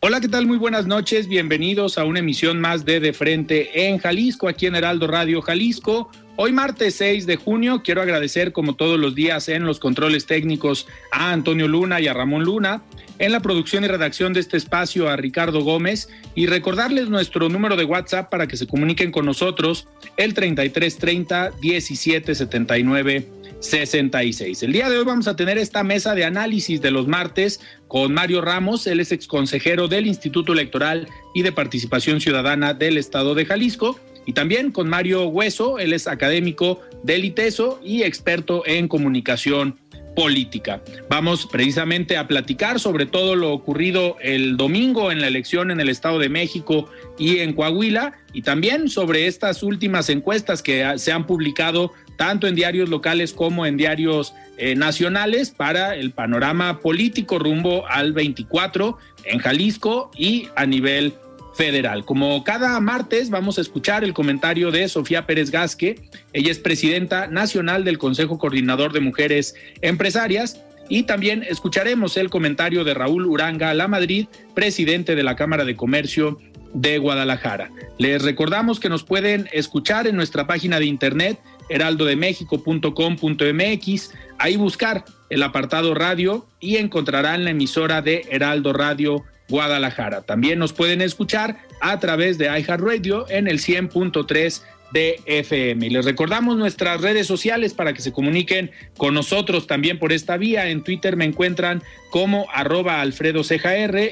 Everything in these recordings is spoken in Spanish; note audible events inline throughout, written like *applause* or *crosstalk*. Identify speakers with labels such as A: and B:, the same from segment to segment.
A: Hola, ¿qué tal? Muy buenas noches. Bienvenidos a una emisión más de De Frente en Jalisco, aquí en Heraldo Radio Jalisco. Hoy martes 6 de junio quiero agradecer como todos los días en los controles técnicos a Antonio Luna y a Ramón Luna, en la producción y redacción de este espacio a Ricardo Gómez y recordarles nuestro número de WhatsApp para que se comuniquen con nosotros el 3330 1779 66. El día de hoy vamos a tener esta mesa de análisis de los martes con Mario Ramos, él es exconsejero del Instituto Electoral y de Participación Ciudadana del Estado de Jalisco y también con Mario Hueso, él es académico del ITESO y experto en comunicación política. Vamos precisamente a platicar sobre todo lo ocurrido el domingo en la elección en el Estado de México y en Coahuila y también sobre estas últimas encuestas que se han publicado tanto en diarios locales como en diarios eh, nacionales para el panorama político rumbo al 24 en Jalisco y a nivel federal. Como cada martes vamos a escuchar el comentario de Sofía Pérez Gasque, ella es presidenta nacional del Consejo Coordinador de Mujeres Empresarias y también escucharemos el comentario de Raúl Uranga La Madrid, presidente de la Cámara de Comercio de Guadalajara. Les recordamos que nos pueden escuchar en nuestra página de internet heraldodemexico.com.mx, ahí buscar el apartado radio y encontrarán la emisora de Heraldo Radio Guadalajara. También nos pueden escuchar a través de iHeartRadio en el 100.3 de FM. Les recordamos nuestras redes sociales para que se comuniquen con nosotros también por esta vía. En Twitter me encuentran como arroba Alfredo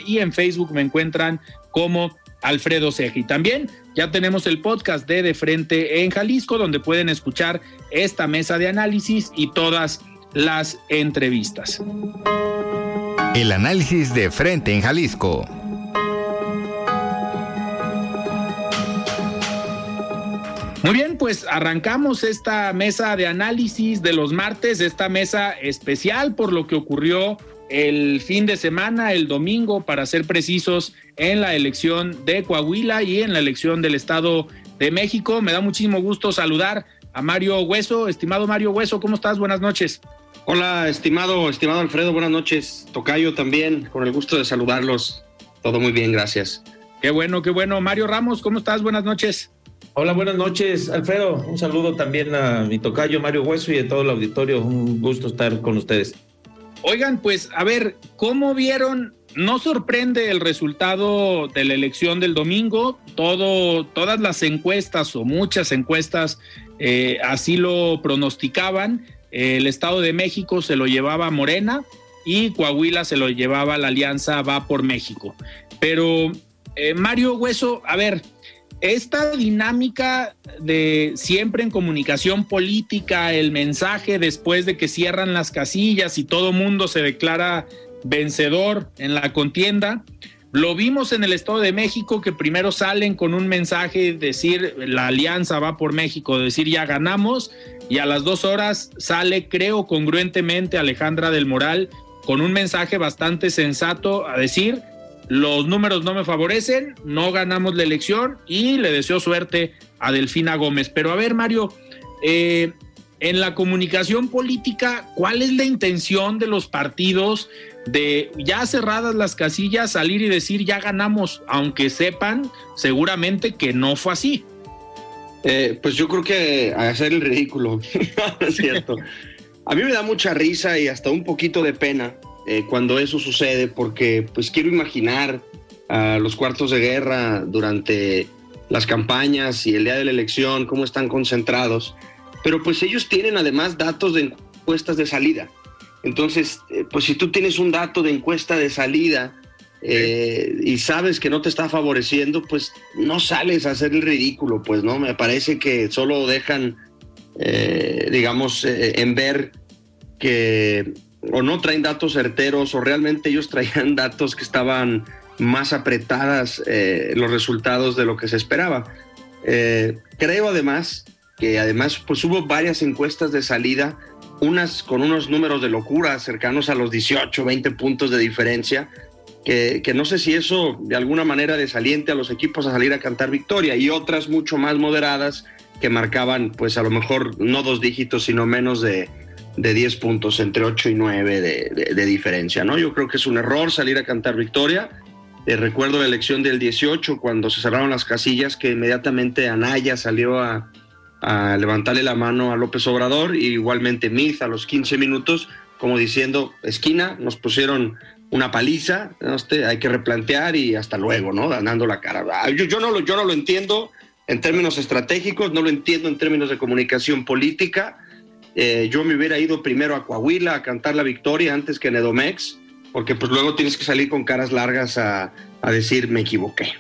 A: y en Facebook me encuentran como Alfredo Ceja. Y también ya tenemos el podcast de De Frente en Jalisco, donde pueden escuchar esta mesa de análisis y todas las entrevistas.
B: El análisis de frente en Jalisco.
A: Muy bien, pues arrancamos esta mesa de análisis de los martes, esta mesa especial por lo que ocurrió el fin de semana, el domingo, para ser precisos, en la elección de Coahuila y en la elección del Estado de México. Me da muchísimo gusto saludar a Mario Hueso. Estimado Mario Hueso, ¿cómo estás? Buenas noches.
C: Hola, estimado, estimado Alfredo, buenas noches. Tocayo también, con el gusto de saludarlos. Todo muy bien, gracias.
A: Qué bueno, qué bueno. Mario Ramos, ¿cómo estás? Buenas noches.
D: Hola, buenas noches, Alfredo. Un saludo también a mi tocayo Mario Hueso y a todo el auditorio. Un gusto estar con ustedes.
A: Oigan, pues a ver, ¿cómo vieron? No sorprende el resultado de la elección del domingo. Todo, todas las encuestas o muchas encuestas eh, así lo pronosticaban el Estado de México se lo llevaba Morena y Coahuila se lo llevaba la Alianza Va por México. Pero eh, Mario Hueso, a ver, esta dinámica de siempre en comunicación política, el mensaje después de que cierran las casillas y todo mundo se declara vencedor en la contienda, lo vimos en el Estado de México que primero salen con un mensaje, decir la alianza va por México, decir ya ganamos, y a las dos horas sale, creo, congruentemente Alejandra del Moral con un mensaje bastante sensato a decir los números no me favorecen, no ganamos la elección y le deseo suerte a Delfina Gómez. Pero a ver, Mario, eh, en la comunicación política, ¿cuál es la intención de los partidos de ya cerradas las casillas salir y decir ya ganamos, aunque sepan seguramente que no fue así?
C: Eh, pues yo creo que hacer el ridículo, *laughs* es cierto. A mí me da mucha risa y hasta un poquito de pena eh, cuando eso sucede porque pues quiero imaginar a los cuartos de guerra durante las campañas y el día de la elección, cómo están concentrados. Pero pues ellos tienen además datos de encuestas de salida. Entonces, eh, pues si tú tienes un dato de encuesta de salida eh, y sabes que no te está favoreciendo, pues no sales a hacer el ridículo, pues no, me parece que solo dejan, eh, digamos, en ver que o no traen datos certeros o realmente ellos traían *laughs* datos que estaban más apretadas los resultados de lo que se esperaba. creo además que además pues hubo varias encuestas de salida, unas con unos números de locura cercanos a los 18, 20 puntos de diferencia, que, que, no sé si eso de alguna manera desaliente a los equipos a salir a cantar victoria, y otras mucho más moderadas que marcaban pues a lo mejor no dos dígitos, sino menos de, de 10 puntos, entre 8 y 9 de, diferencia, ¿no? Yo creo que es un error salir a cantar victoria. Eh, recuerdo la elección del 18, cuando se cerraron las casillas, que inmediatamente Anaya salió a, levantarle la mano a López Obrador y igualmente Miz a los 15 minutos, como diciendo, esquina, nos pusieron una paliza, hay que replantear y hasta luego, ¿no? Dando la cara. Ah, yo, yo, no lo, yo no lo entiendo en términos estratégicos, no lo entiendo en términos de comunicación política. Eh, yo me hubiera ido primero a Coahuila a cantar la victoria antes que en porque pues luego tienes que salir con caras largas a, a decir me equivoqué.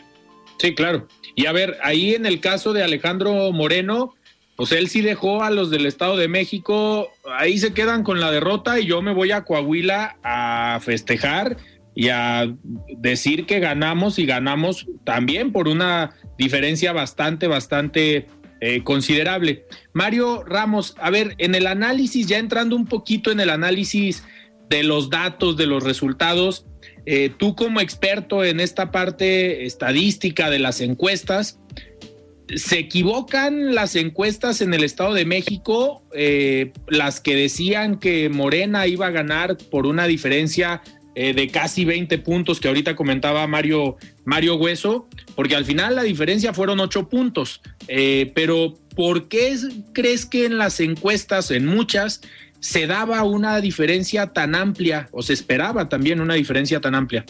A: Sí, claro. Y a ver, ahí en el caso de Alejandro Moreno, pues él sí dejó a los del Estado de México, ahí se quedan con la derrota y yo me voy a Coahuila a festejar y a decir que ganamos y ganamos también por una diferencia bastante, bastante eh, considerable. Mario Ramos, a ver, en el análisis, ya entrando un poquito en el análisis de los datos, de los resultados, eh, tú como experto en esta parte estadística de las encuestas, se equivocan las encuestas en el Estado de México, eh, las que decían que Morena iba a ganar por una diferencia eh, de casi 20 puntos que ahorita comentaba Mario, Mario Hueso, porque al final la diferencia fueron 8 puntos. Eh, pero ¿por qué crees que en las encuestas, en muchas, se daba una diferencia tan amplia o se esperaba también una diferencia tan amplia?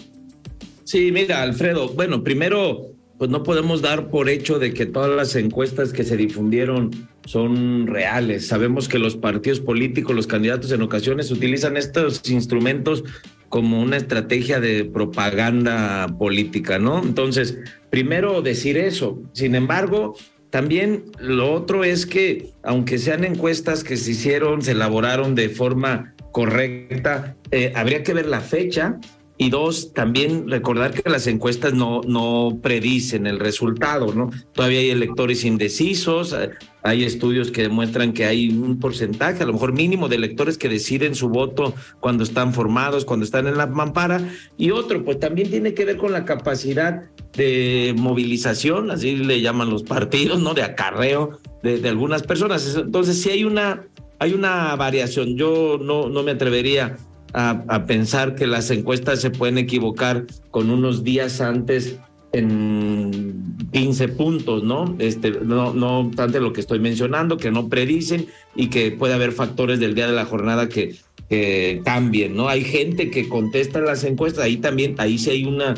D: Sí, mira, Alfredo, bueno, primero pues no podemos dar por hecho de que todas las encuestas que se difundieron son reales. Sabemos que los partidos políticos, los candidatos en ocasiones utilizan estos instrumentos como una estrategia de propaganda política, ¿no? Entonces, primero decir eso. Sin embargo, también lo otro es que, aunque sean encuestas que se hicieron, se elaboraron de forma correcta, eh, habría que ver la fecha y dos, también recordar que las encuestas no, no predicen el resultado, ¿no? Todavía hay electores indecisos, eh, hay estudios que demuestran que hay un porcentaje, a lo mejor mínimo, de electores que deciden su voto cuando están formados, cuando están en la mampara. Y otro, pues también tiene que ver con la capacidad de movilización, así le llaman los partidos, ¿no? De acarreo de, de algunas personas. Entonces, sí hay una, hay una variación. Yo no, no me atrevería a, pensar que las encuestas se pueden equivocar con unos días antes en 15 puntos, ¿no? Este, no, no obstante lo que estoy mencionando, que no predicen y que puede haber factores del día de la jornada que, que cambien, ¿no? Hay gente que contesta las encuestas, ahí también, ahí sí hay una,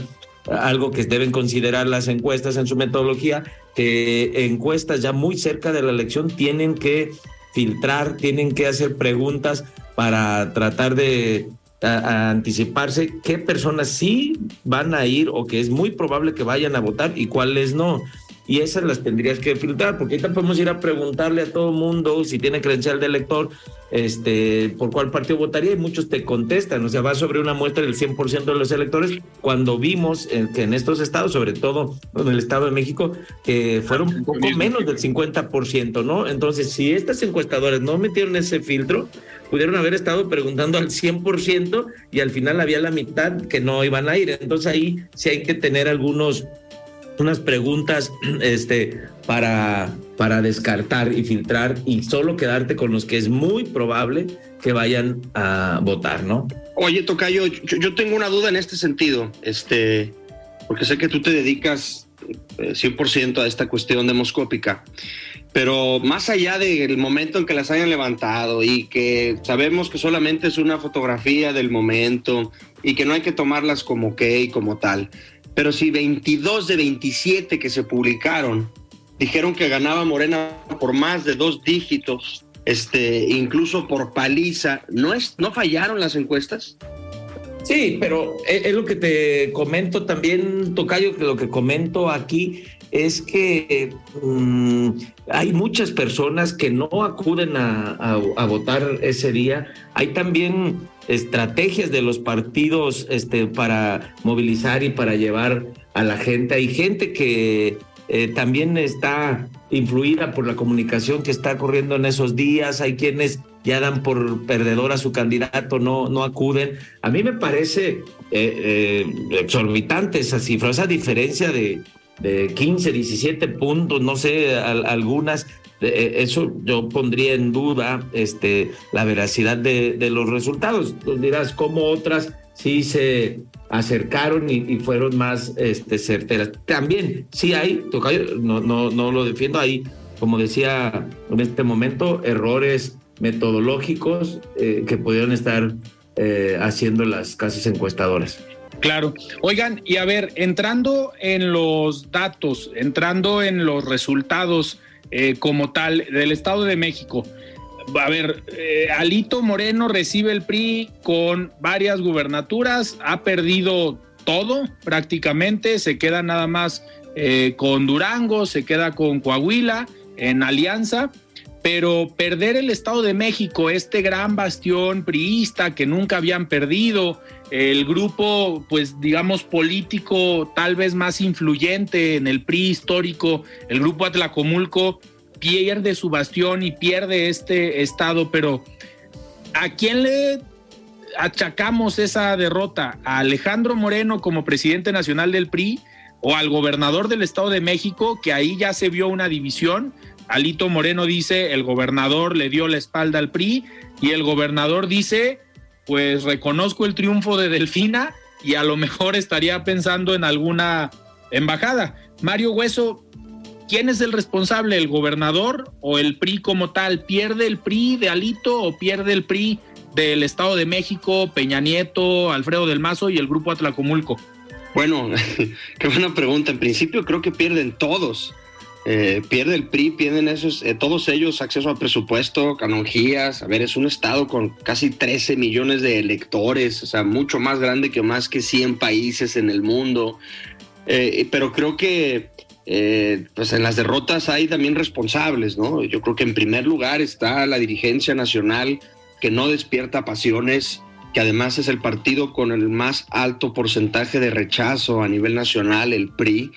D: algo que deben considerar las encuestas en su metodología, que encuestas ya muy cerca de la elección tienen que filtrar, tienen que hacer preguntas para tratar de anticiparse qué personas sí van a ir o que es muy probable que vayan a votar y cuáles no y esas las tendrías que filtrar, porque ahorita podemos ir a preguntarle a todo mundo si tiene credencial de elector, este, por cuál partido votaría, y muchos te contestan, o sea, va sobre una muestra del 100% de los electores, cuando vimos que en estos estados, sobre todo en el Estado de México, que fueron un poco menos del 50%, ¿no? Entonces, si estas encuestadoras no metieron ese filtro, pudieron haber estado preguntando al 100% y al final había la mitad que no iban a ir. Entonces ahí sí hay que tener algunos unas preguntas *clears throat* este, para, para descartar y filtrar y solo quedarte con los que es muy probable que vayan a votar, ¿no?
C: Oye, Tocayo, yo, yo tengo una duda en este sentido, este, porque sé que tú te dedicas 100% a esta cuestión demoscópica. Pero más allá del momento en que las hayan levantado y que sabemos que solamente es una fotografía del momento y que no hay que tomarlas como que y como tal, pero si 22 de 27 que se publicaron dijeron que ganaba Morena por más de dos dígitos, este, incluso por paliza, ¿no, es, ¿no fallaron las encuestas?
D: Sí, pero es, lo que te comento también, Tocayo, que lo que comento aquí es que mm, hay muchas personas que no acuden a, votar ese día. Hay también estrategias de los partidos este, para movilizar y para llevar a la gente. Hay gente que eh, también está influida por la comunicación que está corriendo en esos días. Hay quienes ya dan por perdedor a su candidato, no, no acuden. A mí me parece eh, eh, exorbitante esa cifra, esa diferencia de, de 15, 17 puntos, no sé, algunas, eh, eso yo pondría en duda este, la veracidad de, los resultados. Tú dirás cómo otras sí se acercaron y, fueron más este, certeras. También sí hay, no, no, no lo defiendo, hay, como decía en este momento, errores metodológicos eh, que pudieron estar eh, haciendo las casas encuestadoras.
A: Claro. Oigan, y a ver, entrando en los datos, entrando en los resultados eh, como tal del Estado de México, a ver, eh, Alito Moreno recibe el PRI con varias gubernaturas, ha perdido todo prácticamente, se queda nada más eh, con Durango, se queda con Coahuila en alianza pero perder el Estado de México, este gran bastión priista que nunca habían perdido, el grupo, pues digamos, político tal vez más influyente en el PRI histórico, el grupo Atlacomulco, pierde su bastión y pierde este Estado, pero ¿a quién le achacamos esa derrota? ¿A Alejandro Moreno como presidente nacional del PRI? o al gobernador del Estado de México, que ahí ya se vio una división, Alito Moreno dice, el gobernador le dio la espalda al PRI y el gobernador dice, pues reconozco el triunfo de Delfina y a lo mejor estaría pensando en alguna embajada. Mario Hueso, ¿quién es el responsable, el gobernador o el PRI como tal? ¿Pierde el PRI de Alito o pierde el PRI del Estado de México, Peña Nieto, Alfredo del Mazo y el grupo Atlacomulco?
C: Bueno, *laughs* qué buena pregunta. En principio creo que pierden todos. Eh, pierde el PRI, pierden esos, eh, todos ellos acceso a presupuesto, canonjías. A ver, es un estado con casi 13 millones de electores, o sea, mucho más grande que más que 100 países en el mundo. Eh, pero creo que pues en las derrotas hay también responsables, ¿no? Yo creo que en primer lugar está la dirigencia nacional que no despierta pasiones, que además es el partido con el más alto porcentaje de rechazo a nivel nacional, el PRI,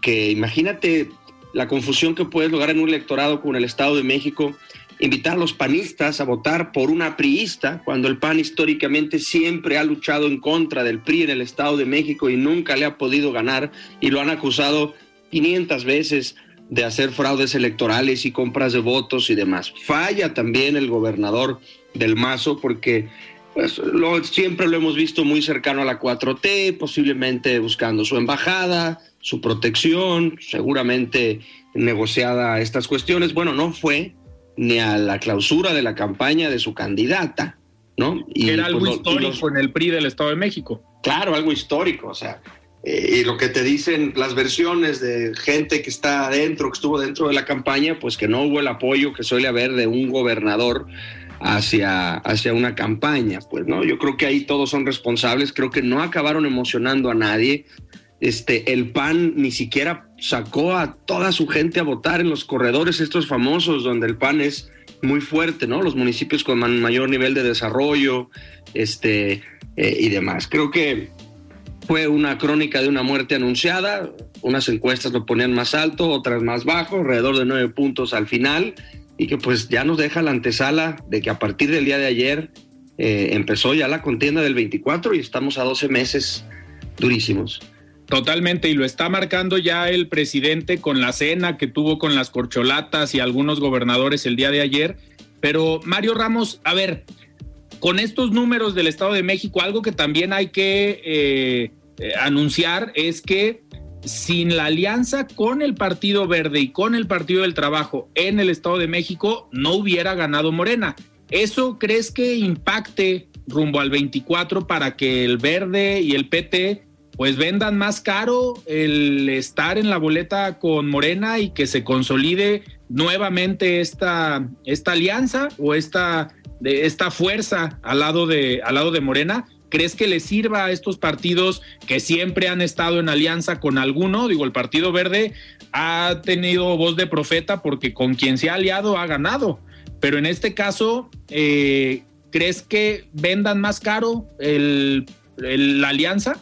C: que imagínate la confusión que puede lograr en un electorado con el Estado de México, invitar a los panistas a votar por una priista, cuando el PAN históricamente siempre ha luchado en contra del PRI en el Estado de México y nunca le ha podido ganar y lo han acusado 500 veces de hacer fraudes electorales y compras de votos y demás. Falla también el gobernador del Mazo porque pues, lo, siempre lo hemos visto muy cercano a la 4T, posiblemente buscando su embajada, su protección, seguramente negociada estas cuestiones. Bueno, no fue ni a la clausura de la campaña de su candidata, ¿no?
A: Y Era algo histórico en el PRI del Estado de México.
C: Claro, algo histórico, o sea, eh, y lo que te dicen las versiones de gente que está adentro, que estuvo dentro de la campaña, pues que no hubo el apoyo que suele haber de un gobernador hacia, hacia una campaña, pues, ¿no? Yo creo que ahí todos son responsables, creo que no acabaron emocionando a nadie, este, el PAN ni siquiera sacó a toda su gente a votar en los corredores estos famosos donde el PAN es muy fuerte, ¿no? Los municipios con mayor nivel de desarrollo, este, eh, y demás. Creo que fue una crónica de una muerte anunciada, unas encuestas lo ponían más alto, otras más bajo, alrededor de nueve puntos al final, y que pues ya nos deja la antesala de que a partir del día de ayer eh, empezó ya la contienda del 24 y estamos a 12 meses durísimos.
A: Totalmente, y lo está marcando ya el presidente con la cena que tuvo con las corcholatas y algunos gobernadores el día de ayer. Pero Mario Ramos, a ver, con estos números del Estado de México, algo que también hay que eh, eh, anunciar es que sin la alianza con el Partido Verde y con el Partido del Trabajo en el Estado de México, no hubiera ganado Morena. ¿Eso crees que impacte rumbo al 24 para que el Verde y el PT pues vendan más caro el estar en la boleta con Morena y que se consolide nuevamente esta, esta alianza o esta, de, esta fuerza al lado, de, al lado de Morena? ¿Crees que le sirva a estos partidos que siempre han estado en alianza con alguno? Digo, el Partido Verde ha tenido voz de profeta porque con quien se ha aliado ha ganado. Pero en este caso, eh, ¿crees que vendan más caro el, la alianza?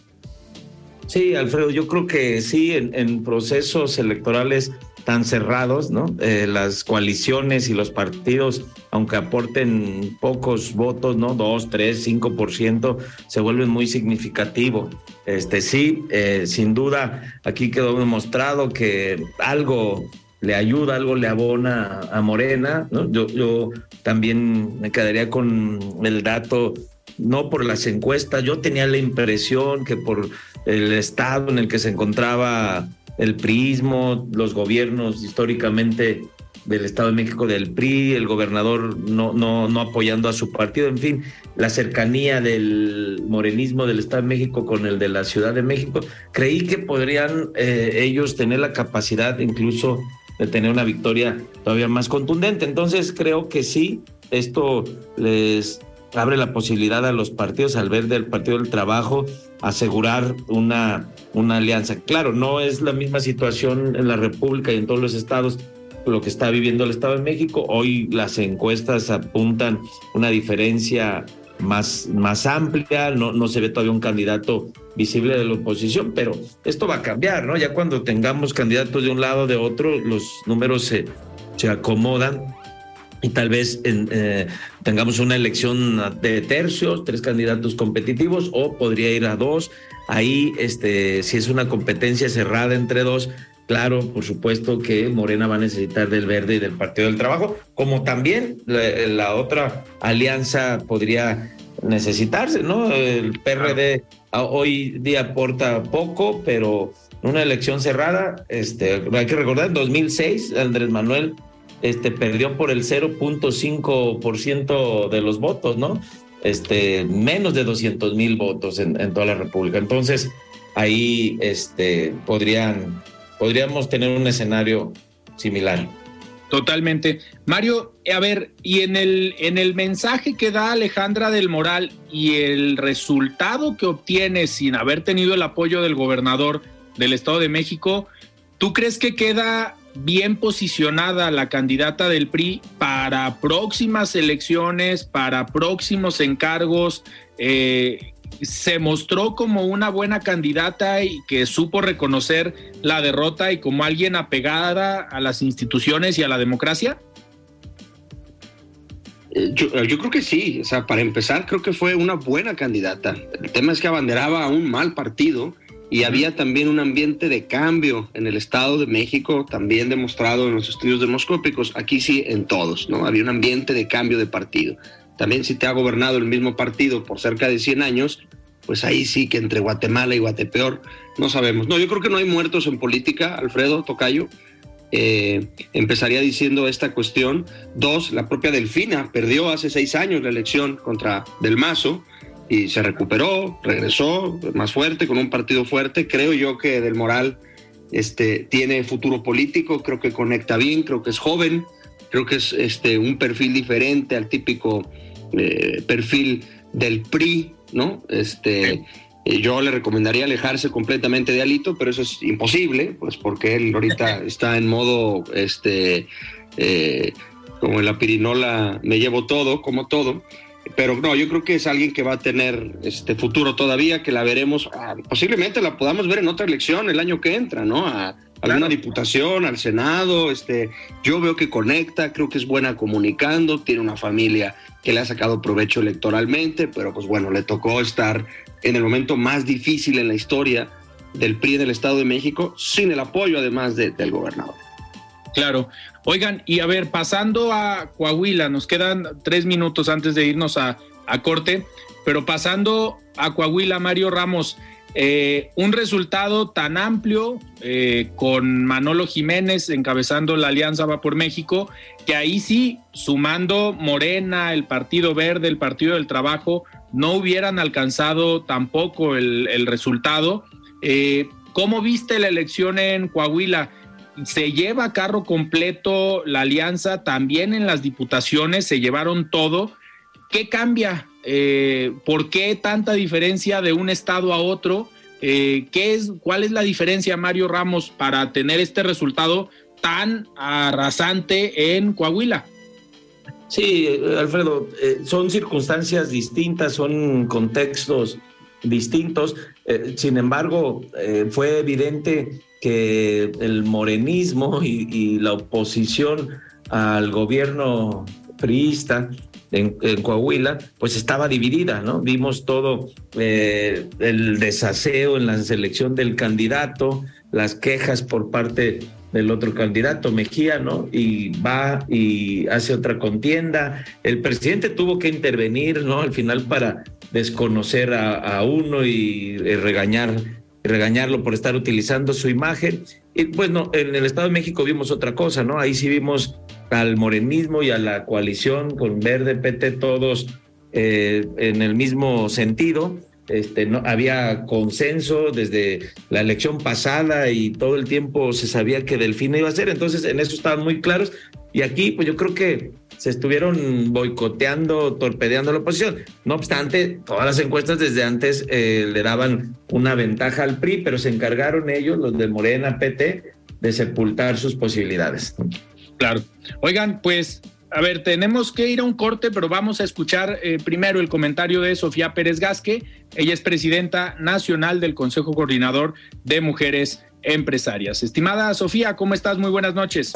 D: Sí, Alfredo, yo creo que sí, en, en procesos electorales tan cerrados, ¿no? Eh, las coaliciones y los partidos, aunque aporten pocos votos, ¿no? Dos, tres, cinco por ciento, se vuelven muy significativo. Este sí, eh, sin duda, aquí quedó demostrado que algo le ayuda, algo le abona a Morena, ¿no? Yo, yo también me quedaría con el dato no por las encuestas. Yo tenía la impresión que por el estado en el que se encontraba el prismo, los gobiernos históricamente del Estado de México del PRI, el gobernador no, no, no apoyando a su partido, en fin, la cercanía del morenismo del Estado de México con el de la Ciudad de México, creí que podrían eh, ellos tener la capacidad incluso de tener una victoria todavía más contundente. Entonces creo que sí, esto les abre la posibilidad a los partidos, al ver del Partido del Trabajo, asegurar una, una alianza. Claro, no es la misma situación en la República y en todos los estados lo que está viviendo el Estado de México. Hoy las encuestas apuntan una diferencia más, más amplia, no, no se ve todavía un candidato visible de la oposición, pero esto va a cambiar, ¿no? Ya cuando tengamos candidatos de un lado o de otro, los números se, se acomodan y tal vez eh, tengamos una elección de tercios, tres candidatos competitivos, o podría ir a dos. Ahí, este, si es una competencia cerrada entre dos, claro, por supuesto que Morena va a necesitar del Verde y del Partido del Trabajo, como también la, otra alianza podría necesitarse, ¿no? El PRD hoy día aporta poco, pero una elección cerrada, este, hay que recordar, en 2006 Andrés Manuel este, perdió por el 0.5% de los votos, ¿no? Este, menos de 200 mil votos en, toda la República. Entonces, ahí este, podrían, podríamos tener un escenario similar.
A: Totalmente. Mario, a ver, y en el, en el mensaje que da Alejandra del Moral y el resultado que obtiene sin haber tenido el apoyo del gobernador del Estado de México, ¿tú crees que queda bien posicionada la candidata del PRI para próximas elecciones, para próximos encargos. Eh, se mostró como una buena candidata y que supo reconocer la derrota y como alguien apegada a las instituciones y a la democracia?
C: Eh, yo, yo, creo que sí, o sea, para empezar creo que fue una buena candidata. El tema es que abanderaba a un mal partido y había también un ambiente de cambio en el Estado de México, también demostrado en los estudios demoscópicos, aquí sí en todos, ¿no? Había un ambiente de cambio de partido. También si te ha gobernado el mismo partido por cerca de 100 años, pues ahí sí que entre Guatemala y Guatepeor no sabemos. No, yo creo que no hay muertos en política, Alfredo Tocayo. Eh, empezaría diciendo esta cuestión. Dos, la propia Delfina perdió hace seis años la elección contra Del Mazo y se recuperó, regresó más fuerte, con un partido fuerte. Creo yo que Del Moral este, tiene futuro político, creo que conecta bien, creo que es joven, creo que es este, un perfil diferente al típico eh, perfil del PRI, ¿no? Este, eh, yo le recomendaría alejarse completamente de Alito, pero eso es imposible, pues porque él ahorita *laughs* está en modo, este, eh, como en la pirinola, me llevo todo, como todo pero no, yo creo que es alguien que va a tener este futuro todavía, que la veremos, ah, posiblemente la podamos ver en otra elección el año que entra, ¿no? A, alguna diputación, al Senado, este, yo veo que conecta, creo que es buena comunicando, tiene una familia que le ha sacado provecho electoralmente, pero pues bueno, le tocó estar en el momento más difícil en la historia del PRI del Estado de México, sin el apoyo además del gobernador.
A: Claro. Oigan, y a ver, pasando a Coahuila, nos quedan tres minutos antes de irnos a, corte, pero pasando a Coahuila, Mario Ramos, Eh, un resultado tan amplio eh, con Manolo Jiménez encabezando la Alianza Va por México, que ahí sí, sumando Morena, el Partido Verde, el Partido del Trabajo, no hubieran alcanzado tampoco el, resultado. Eh, ¿Cómo viste la elección en Coahuila? Se lleva carro completo la alianza, también en las diputaciones se llevaron todo. ¿Qué cambia? Eh, ¿Por qué tanta diferencia de un estado a otro? Eh, ¿qué es, ¿Cuál es la diferencia, Mario Ramos, para tener este resultado tan arrasante en Coahuila?
D: Sí, Alfredo, eh, son circunstancias distintas, son contextos distintos. Eh, sin embargo, fue evidente que el morenismo y, la oposición al gobierno priista en, Coahuila, pues estaba dividida, ¿no? Vimos todo eh, el desaseo en la selección del candidato, las quejas por parte del otro candidato, Mejía, ¿no? Y va y hace otra contienda. El presidente tuvo que intervenir, ¿no? Al final para desconocer a, uno y, regañar regañarlo por estar utilizando su imagen. Y pues no, en el Estado de México vimos otra cosa, ¿no? Ahí sí vimos al morenismo y a la coalición con Verde, PT, todos eh, en el mismo sentido. Este, no, había consenso desde la elección pasada y todo el tiempo se sabía que Delfina iba a ser, entonces en eso estaban muy claros y aquí pues yo creo que se estuvieron boicoteando, torpedeando la oposición. No obstante, todas las encuestas desde antes eh, le daban una ventaja al PRI, pero se encargaron ellos, los de Morena, PT, de sepultar sus posibilidades.
A: Claro. Oigan, pues, a ver, tenemos que ir a un corte, pero vamos a escuchar eh, primero el comentario de Sofía Pérez Gasque. Ella es presidenta nacional del Consejo Coordinador de Mujeres Empresarias. Estimada Sofía, ¿cómo estás? Muy buenas noches.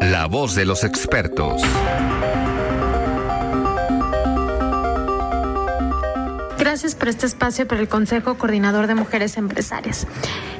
B: La voz de los expertos.
E: Gracias por este espacio para el Consejo Coordinador de Mujeres Empresarias.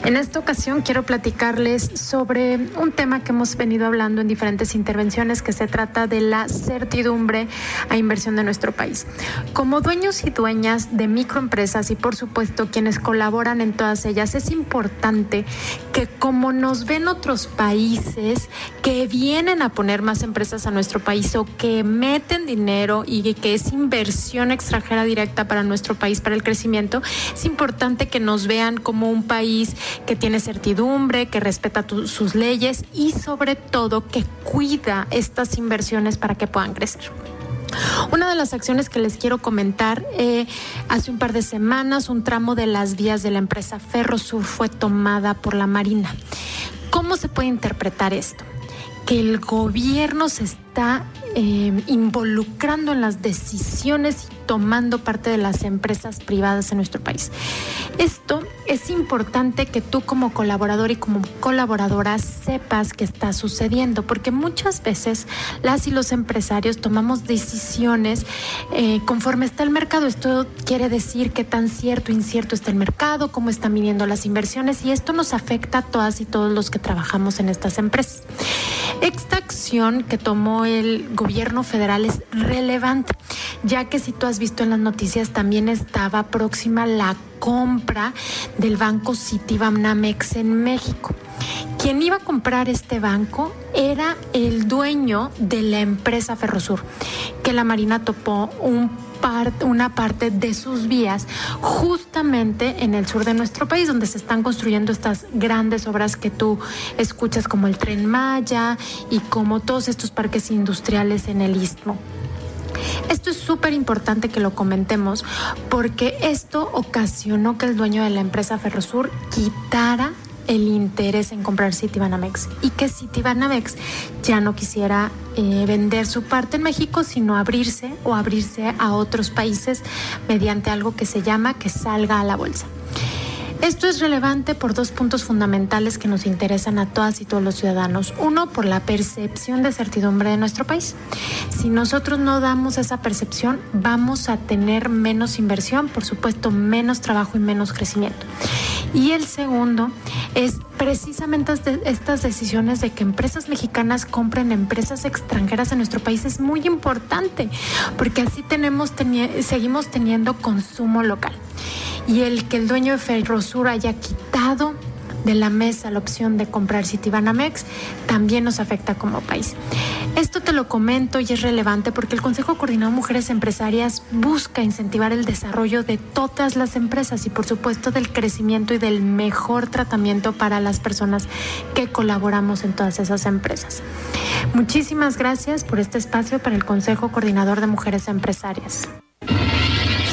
E: En esta ocasión quiero platicarles sobre un tema que hemos venido hablando en diferentes intervenciones, que se trata de la certidumbre a inversión de nuestro país. Como dueños y dueñas de microempresas y por supuesto quienes colaboran en todas ellas, es importante que como nos ven otros países que vienen a poner más empresas a nuestro país o que meten dinero y que es inversión extranjera directa para nuestro país, para el crecimiento, es importante que nos vean como un país que tiene certidumbre, que respeta sus leyes y sobre todo que cuida estas inversiones para que puedan crecer. Una de las acciones que les quiero comentar, eh, hace un par de semanas un tramo de las vías de la empresa Ferrosur fue tomada por la Marina. ¿Cómo se puede interpretar esto? Que el gobierno se está eh, involucrando en las decisiones tomando parte de las empresas privadas en nuestro país. Esto es importante que tú como colaborador y como colaboradora sepas que está sucediendo, porque muchas veces las y los empresarios tomamos decisiones eh, conforme está el mercado. Esto quiere decir qué tan cierto o incierto está el mercado, cómo están midiendo las inversiones y esto nos afecta a todas y todos los que trabajamos en estas empresas. Esta acción que tomó el gobierno federal es relevante, ya que si tú has visto en las noticias también estaba próxima la compra del banco Citibanamex en México. Quien iba a comprar este banco era el dueño de la empresa Ferrosur, que la Marina topó un una parte de sus vías justamente en el sur de nuestro país, donde se están construyendo estas grandes obras que tú escuchas como el tren Maya y como todos estos parques industriales en el istmo. Esto es súper importante que lo comentemos porque esto ocasionó que el dueño de la empresa Ferrosur quitara el interés en comprar Citibanamex y que Citibanamex ya no quisiera eh, vender su parte en México, sino abrirse o abrirse a otros países mediante algo que se llama que salga a la bolsa. Esto es relevante por dos puntos fundamentales que nos interesan a todas y todos los ciudadanos. Uno, por la percepción de certidumbre de nuestro país. Si nosotros no damos esa percepción, vamos a tener menos inversión, por supuesto, menos trabajo y menos crecimiento. Y el segundo es precisamente estas decisiones de que empresas mexicanas compren empresas extranjeras en nuestro país es muy importante, porque así tenemos seguimos teniendo consumo local. Y el que el dueño de Ferrosur haya quitado de la mesa la opción de comprar Citibanamex también nos afecta como país. Esto te lo comento y es relevante porque el Consejo Coordinado de Mujeres Empresarias busca incentivar el desarrollo de todas las empresas y por supuesto del crecimiento y del mejor tratamiento para las personas que colaboramos en todas esas empresas. Muchísimas gracias por este espacio para el Consejo Coordinador de Mujeres Empresarias.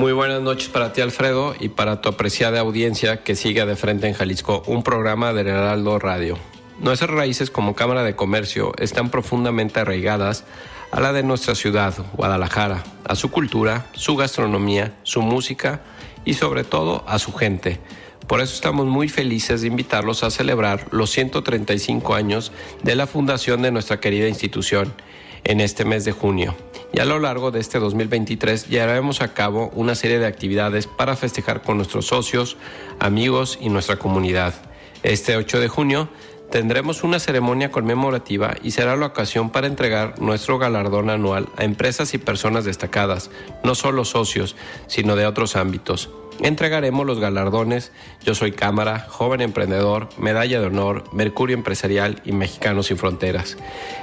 F: Muy buenas noches para ti, Alfredo, y para tu apreciada audiencia que sigue de frente en Jalisco, un programa del Heraldo Radio. Nuestras raíces como Cámara de Comercio están profundamente arraigadas a la de nuestra ciudad, Guadalajara, a su cultura, su gastronomía, su música y sobre todo a su gente. Por eso estamos muy felices de invitarlos a celebrar los 135 años de la fundación de nuestra querida institución en este mes de junio. Y a lo largo de este 2023 llevaremos a cabo una serie de actividades para festejar con nuestros socios, amigos y nuestra comunidad. Este 8 de junio tendremos una ceremonia conmemorativa y será la ocasión para entregar nuestro galardón anual a empresas y personas destacadas, no solo socios, sino de otros ámbitos entregaremos los galardones Yo Soy Cámara, Joven Emprendedor, Medalla de Honor, Mercurio Empresarial y Mexicanos sin Fronteras.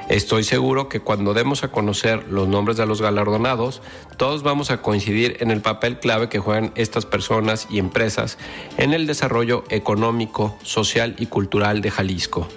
F: Estoy seguro que cuando demos a conocer los nombres de los galardonados, todos vamos a coincidir en el papel clave que juegan estas personas y empresas en el desarrollo económico, social y cultural de Jalisco.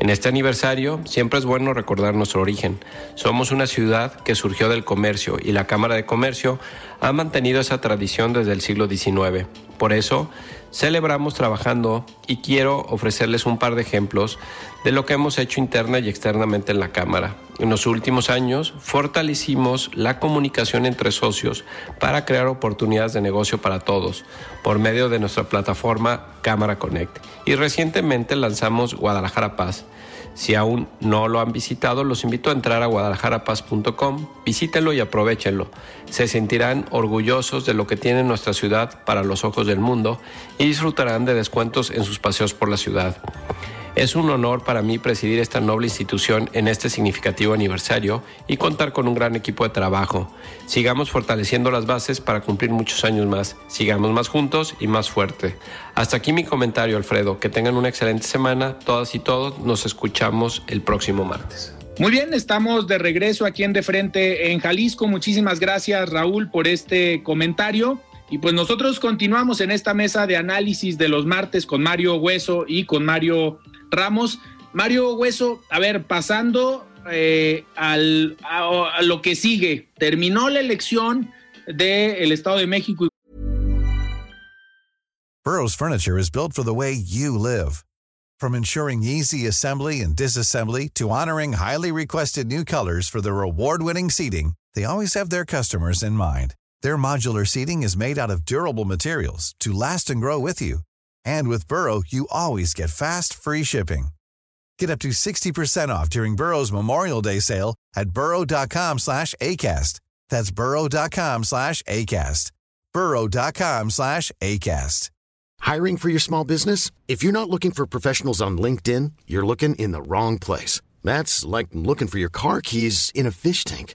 F: En este aniversario siempre es bueno recordar nuestro origen. Somos una ciudad que surgió del comercio y la Cámara de Comercio ha mantenido esa tradición desde el siglo XIX. Por eso, celebramos trabajando y quiero ofrecerles un par de ejemplos de lo que hemos hecho interna y externamente en la Cámara. En los últimos años, fortalecimos la comunicación entre socios para crear oportunidades de negocio para todos por medio de nuestra plataforma Cámara Connect. Y recientemente lanzamos Guadalajara Paz si aún no lo han visitado, los invito a entrar a guadalajarapaz.com, visítenlo y aprovechenlo. Se sentirán orgullosos de lo que tiene nuestra ciudad para los ojos del mundo y disfrutarán de descuentos en sus paseos por la ciudad. Es un honor para mí presidir esta noble institución en este significativo aniversario y contar con un gran equipo de trabajo. Sigamos fortaleciendo las bases para cumplir muchos años más. Sigamos más juntos y más fuerte. Hasta aquí mi comentario, Alfredo. Que tengan una excelente semana, todas y todos. Nos escuchamos el próximo martes.
A: Muy bien, estamos de regreso aquí en De Frente en Jalisco. Muchísimas gracias, Raúl, por este comentario. Y pues nosotros continuamos en esta mesa de análisis de los martes con Mario Hueso y con Mario Ramos. Mario Hueso, a ver, pasando eh, al, a, a, lo que sigue, terminó la elección del de Estado de México.
G: Burroughs Furniture is built for the way you live. From ensuring easy assembly and disassembly to honoring highly requested new colors for their award-winning seating, they always have their customers in mind. Their modular seating is made out of durable materials to last and grow with you. And with Burrow, you always get fast, free shipping. Get up to 60% off during Burrow's Memorial Day sale at burrow.com slash ACAST. That's burrow.com slash ACAST. burrow.com slash ACAST.
H: Hiring for your small business? If you're not looking for professionals on LinkedIn, you're looking in the wrong place. That's like looking for your car keys in a fish tank.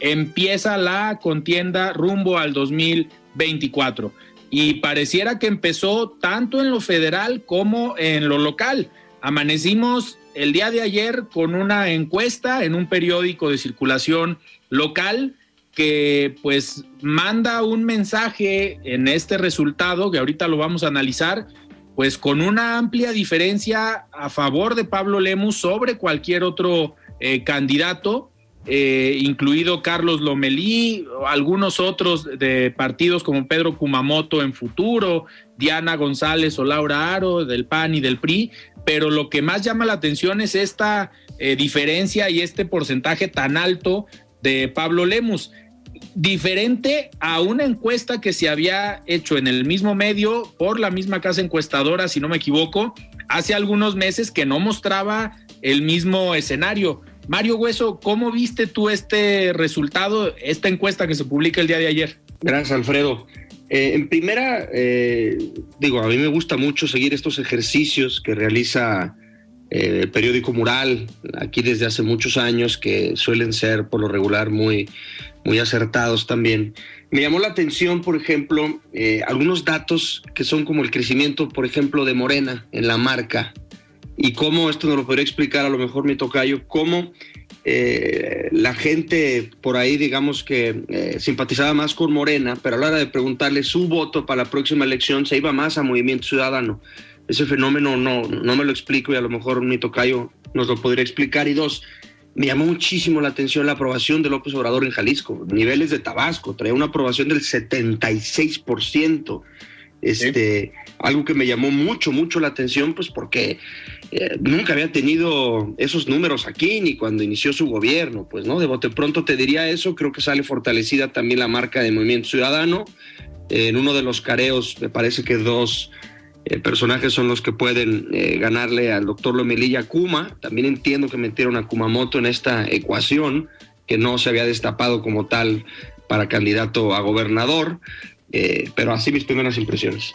A: empieza la contienda rumbo al 2024. Y pareciera que empezó tanto en lo federal como en lo local. Amanecimos el día de ayer con una encuesta en un periódico de circulación local que pues manda un mensaje en este resultado que ahorita lo vamos a analizar, pues con una amplia diferencia a favor de Pablo Lemus sobre cualquier otro eh, candidato, eh, incluido Carlos Lomelí, algunos otros de partidos como Pedro Kumamoto en futuro, Diana González o Laura Aro del PAN y del PRI, pero lo que más llama la atención es esta eh, diferencia y este porcentaje tan alto de Pablo Lemus diferente a una encuesta que se había hecho en el mismo medio por la misma casa encuestadora, si no me equivoco, hace algunos meses que no mostraba el mismo escenario. Mario Hueso, ¿cómo viste tú este resultado, esta encuesta que se publica el día de ayer?
C: Gracias, Alfredo. Eh, en primera, eh, digo, a mí me gusta mucho seguir estos ejercicios que realiza eh, el periódico Mural, aquí desde hace muchos años, que suelen ser por lo regular muy, muy acertados también. Me llamó la atención, por ejemplo, algunos datos que son como el crecimiento, por ejemplo, de Morena en la marca y cómo, esto no lo podría explicar a lo mejor mi tocayo, cómo eh, la gente por ahí, digamos que eh, simpatizaba más con Morena, pero a la hora de preguntarle su voto para la próxima elección se iba más a Movimiento Ciudadano. Ese fenómeno no, no me lo explico y a lo mejor mi tocayo nos lo podría explicar. Y dos, me llamó muchísimo la atención la aprobación de López Obrador en Jalisco, niveles de Tabasco, traía una aprobación del 76%. Este, algo que me llamó mucho, mucho la atención, pues porque eh, nunca había tenido esos números aquí, ni cuando inició su gobierno, pues, ¿no? De bote pronto te diría eso, creo que sale fortalecida también la marca de Movimiento Ciudadano. en uno de los careos, me parece que dos eh, personajes son los que pueden eh, ganarle al doctor Lomelilla Kuma. También entiendo que metieron a Kumamoto en esta ecuación, que no se había destapado como tal para candidato a gobernador, pero así mis primeras impresiones.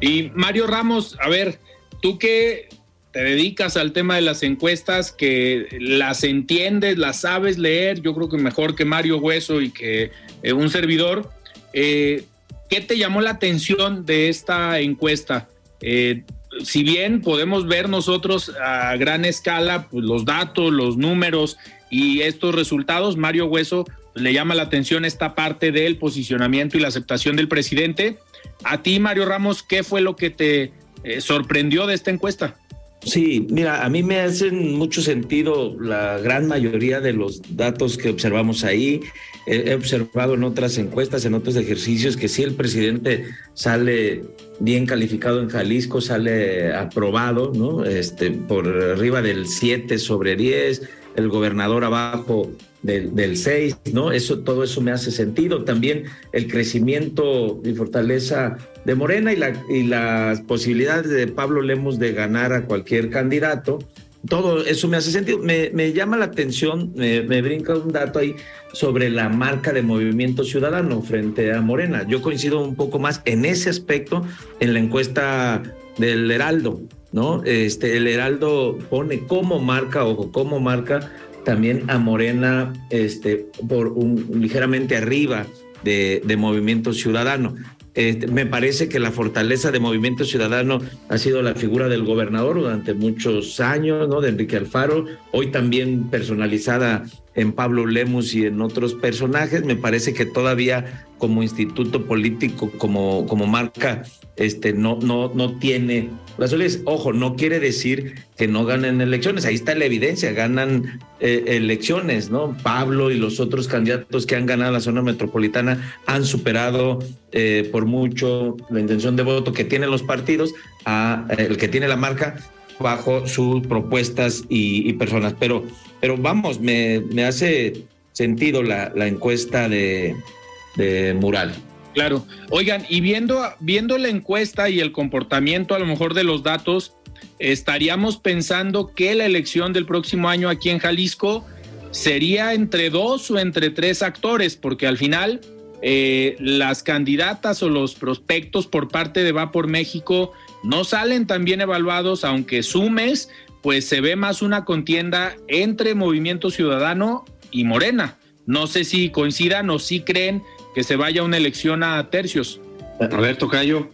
A: Y Mario Ramos, a ver, tú que te dedicas al tema de las encuestas, que las entiendes, las sabes leer, yo creo que mejor que Mario Hueso y que un servidor, eh, ¿Qué te llamó la atención de esta encuesta? Eh, si bien podemos ver nosotros a gran escala pues, los datos, los números y estos resultados, Mario Hueso le llama la atención esta parte del posicionamiento y la aceptación del presidente. A ti, Mario Ramos, ¿qué fue lo que te eh, sorprendió de esta encuesta?
D: Sí, mira, a mí me hacen mucho sentido la gran mayoría de los datos que observamos ahí. He observado en otras encuestas, en otros ejercicios, que si el presidente sale bien calificado en Jalisco, sale aprobado, ¿no? Este, por arriba del 7 sobre 10, el gobernador abajo del, del 6, ¿no? Eso, todo eso me hace sentido. También el crecimiento y fortaleza de Morena y, la, y las posibilidades de Pablo Lemos de ganar a cualquier candidato. Todo eso me hace sentido. Me, llama la atención, me, me, brinca un dato ahí sobre la marca de Movimiento Ciudadano frente a Morena. Yo coincido un poco más en ese aspecto en la encuesta del Heraldo, ¿no? Este, el Heraldo pone como marca, ojo, como marca también a Morena este, por un ligeramente arriba de, de Movimiento Ciudadano. Este, me parece que la fortaleza de Movimiento Ciudadano ha sido la figura del gobernador durante muchos años, ¿no? De Enrique Alfaro, hoy también personalizada en Pablo Lemus y en otros personajes. Me parece que todavía como instituto político, como, como marca, este, no, no, no tiene razones. Ojo, no quiere decir que no ganen elecciones. Ahí está la evidencia, ganan eh, elecciones, ¿no? Pablo y los otros candidatos que han ganado la zona metropolitana han superado eh, por mucho la intención de voto que tienen los partidos a el que tiene la marca bajo sus propuestas y, personas. Pero, pero vamos, me, me hace sentido la, encuesta de, de Mural.
A: Claro. Oigan, y viendo, viendo la encuesta y el comportamiento a lo mejor de los datos, estaríamos pensando que la elección del próximo año aquí en Jalisco sería entre dos o entre tres actores, porque al final eh, las candidatas o los prospectos por parte de Va por México no salen tan bien evaluados, aunque sumes, pues se ve más una contienda entre Movimiento Ciudadano y Morena. No sé si coincidan o si creen que se vaya una elección a tercios.
C: A ver, Tocayo.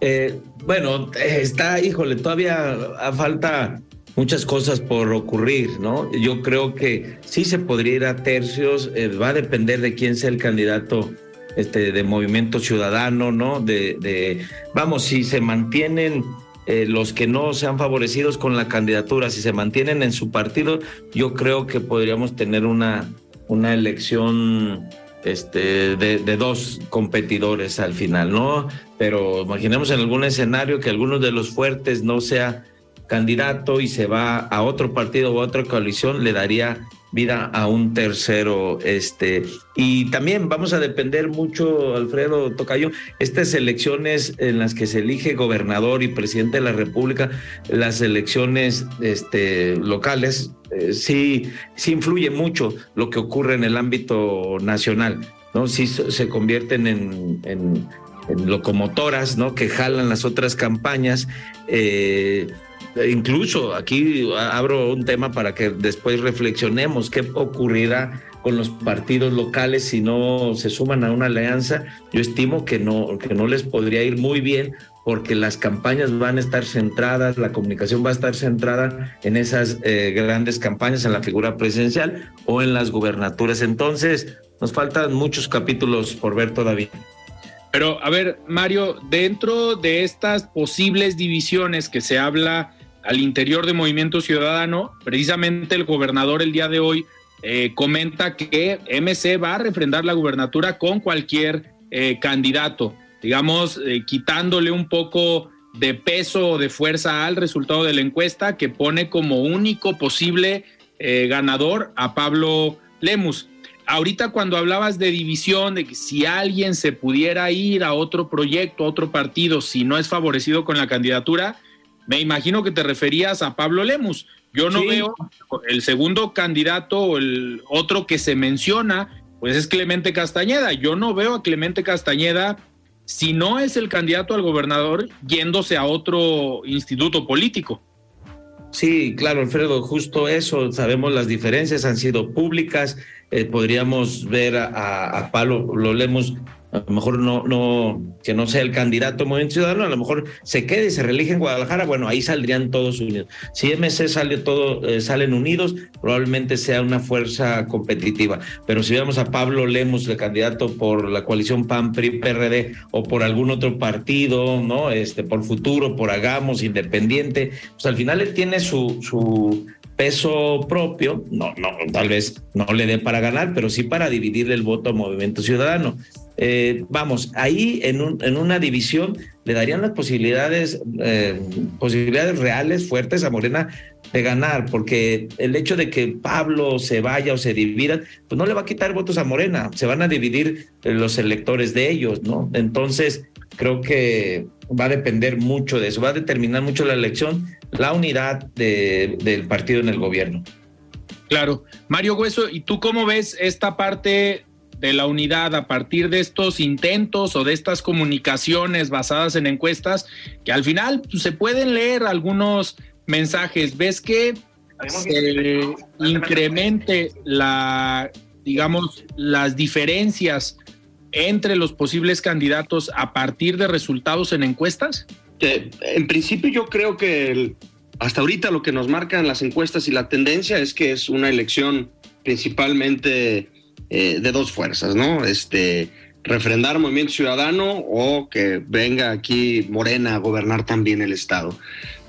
D: Eh, bueno, está, híjole, todavía falta muchas cosas por ocurrir, ¿no? Yo creo que sí se podría ir a tercios, eh, va a depender de quién sea el candidato este, de movimiento ciudadano, ¿no? De, de vamos, si se mantienen eh, los que no sean favorecidos con la candidatura, si se mantienen en su partido, yo creo que podríamos tener una, una elección este, de, de, dos competidores al final, ¿no? Pero imaginemos en algún escenario que alguno de los fuertes no sea candidato y se va a otro partido o a otra coalición, le daría vida a un tercero. Este, y también vamos a depender mucho, Alfredo Tocayo, estas elecciones en las que se elige gobernador y presidente de la República, las elecciones este, locales, eh, sí, sí influye mucho lo que ocurre en el ámbito nacional, ¿no? Sí se convierten en, en, locomotoras, ¿no? Que jalan las otras campañas. Eh, incluso aquí abro un tema para que después reflexionemos qué ocurrirá con los partidos locales si no se suman a una alianza. Yo estimo que no, que no les podría ir muy bien porque las campañas van a estar centradas, la comunicación va a estar centrada en esas eh, grandes campañas, en la figura presidencial o en las gubernaturas. Entonces, nos faltan muchos capítulos por ver todavía.
A: Pero, a ver, Mario, dentro de estas posibles divisiones que se habla al interior de Movimiento Ciudadano, precisamente el gobernador el día de hoy eh, comenta que MC va a refrendar la gubernatura con cualquier eh, candidato, digamos, eh, quitándole un poco de peso o de fuerza al resultado de la encuesta que pone como único posible ganador a Pablo Lemus. Ahorita cuando hablabas de división, de que si alguien se pudiera ir a otro proyecto, a otro partido, si no es favorecido con la candidatura, me imagino que te referías a Pablo Lemus. Yo no veo el segundo candidato o el otro que se menciona, pues es Clemente Castañeda. Yo no veo a Clemente Castañeda, si no es el candidato al gobernador, yéndose a otro instituto político.
D: Sí, claro, Alfredo, justo eso. Sabemos las diferencias, han sido públicas. Eh, podríamos ver a, a Pablo Lemus a lo mejor no, no, que no sea el candidato Movimiento Ciudadano, a lo mejor se quede y se reelige en Guadalajara, bueno, ahí saldrían todos unidos. Si MC sale todo, eh, salen unidos, probablemente sea una fuerza competitiva. Pero si vemos a Pablo Lemus, el candidato por la coalición PAN, PRI, PRD, o por algún otro partido, ¿no? Este, por futuro, por Hagamos, Independiente, pues al final él tiene su, su peso propio, no, no, tal vez no le dé para ganar, pero sí para dividir el voto a Movimiento Ciudadano. Eh, vamos, ahí en, un, en, una división le darían las posibilidades, eh, posibilidades reales, fuertes a Morena de ganar, porque el hecho de que Pablo se vaya o se divida, pues no le va a quitar votos a Morena, se van a dividir los electores de ellos, ¿no? Entonces, creo que va a depender mucho de eso, va a determinar mucho la elección, la unidad de, del partido en el gobierno.
A: Claro. Mario Hueso, ¿y tú cómo ves esta parte de la unidad a partir de estos intentos o de estas comunicaciones basadas en encuestas que al final pues, se pueden leer algunos mensajes. ¿Ves que se incremente la, digamos, las diferencias entre los posibles candidatos a partir de resultados en encuestas?
C: En principio yo creo que hasta ahorita lo que nos marcan las encuestas y la tendencia es que es una elección principalmente eh, de dos fuerzas, ¿no? Este, refrendar Movimiento Ciudadano o que venga aquí Morena a gobernar también el Estado.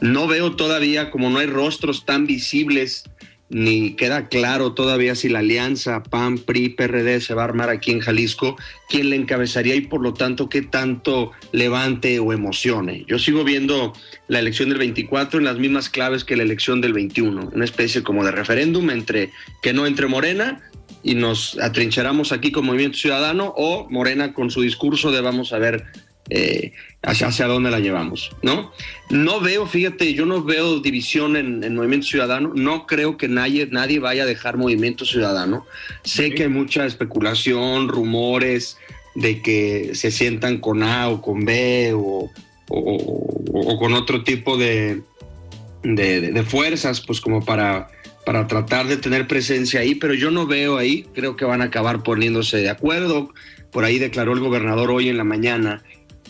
C: No veo todavía, como no hay rostros tan visibles, ni queda claro todavía si la alianza PAN, PRI, PRD se va a armar aquí en Jalisco, quién le encabezaría y por lo tanto qué tanto levante o emocione. Yo sigo viendo la elección del 24 en las mismas claves que la elección del 21, una especie como de referéndum entre que no entre Morena y nos atrincheramos aquí con Movimiento Ciudadano o Morena con su discurso de vamos a ver eh, hacia, hacia, dónde la llevamos, ¿no? No veo, fíjate, yo no veo división en, Movimiento Ciudadano, no creo que nadie, nadie vaya a dejar Movimiento Ciudadano. Sé que hay mucha especulación, rumores de que se sientan con A o con B o, o, con otro tipo de, de fuerzas, pues como para para tratar de tener presencia ahí, pero yo no veo ahí, creo que van a acabar poniéndose de acuerdo. Por ahí declaró el gobernador hoy en la mañana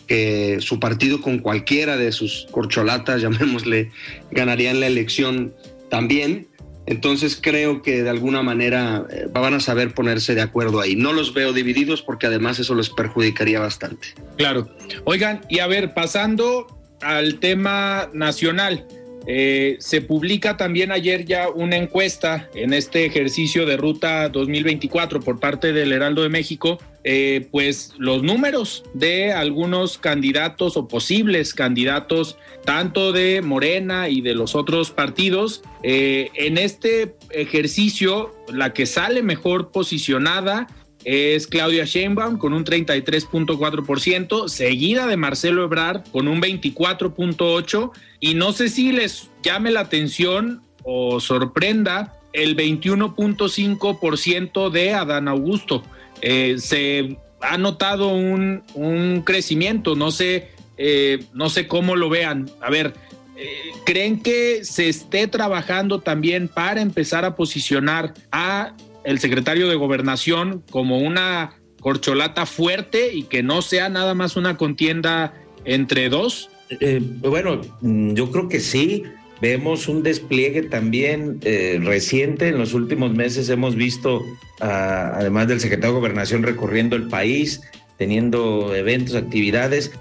C: que su partido con cualquiera de sus corcholatas, *laughs* llamémosle, ganarían la elección también. Entonces creo que de alguna manera eh, van a saber ponerse de acuerdo ahí. No los veo divididos porque además eso les perjudicaría bastante.
A: Claro. Oigan, y a ver, pasando al tema nacional. Eh, se publica también ayer ya una encuesta en este ejercicio de ruta 2024 por parte del Heraldo de México, eh, pues los números de algunos candidatos o posibles candidatos, tanto de Morena y de los otros partidos. Eh, en este ejercicio, la que sale mejor posicionada es Claudia Sheinbaum con un 33.4%, seguida de Marcelo Ebrard con un 24.8% y no sé si les llame la atención o sorprenda el 21.5% de Adán Augusto. Eh, se ha notado un, un crecimiento, no sé, eh, no sé cómo lo vean. A ver, eh, ¿creen que se esté trabajando también para empezar a posicionar a el secretario de gobernación como una corcholata fuerte y que no sea nada más una contienda entre dos?
D: Eh, bueno, mm, yo creo que sí. Vemos un despliegue también eh, reciente. En los últimos meses hemos visto, además del secretario de Gobernación recorriendo el país, teniendo eventos, actividades.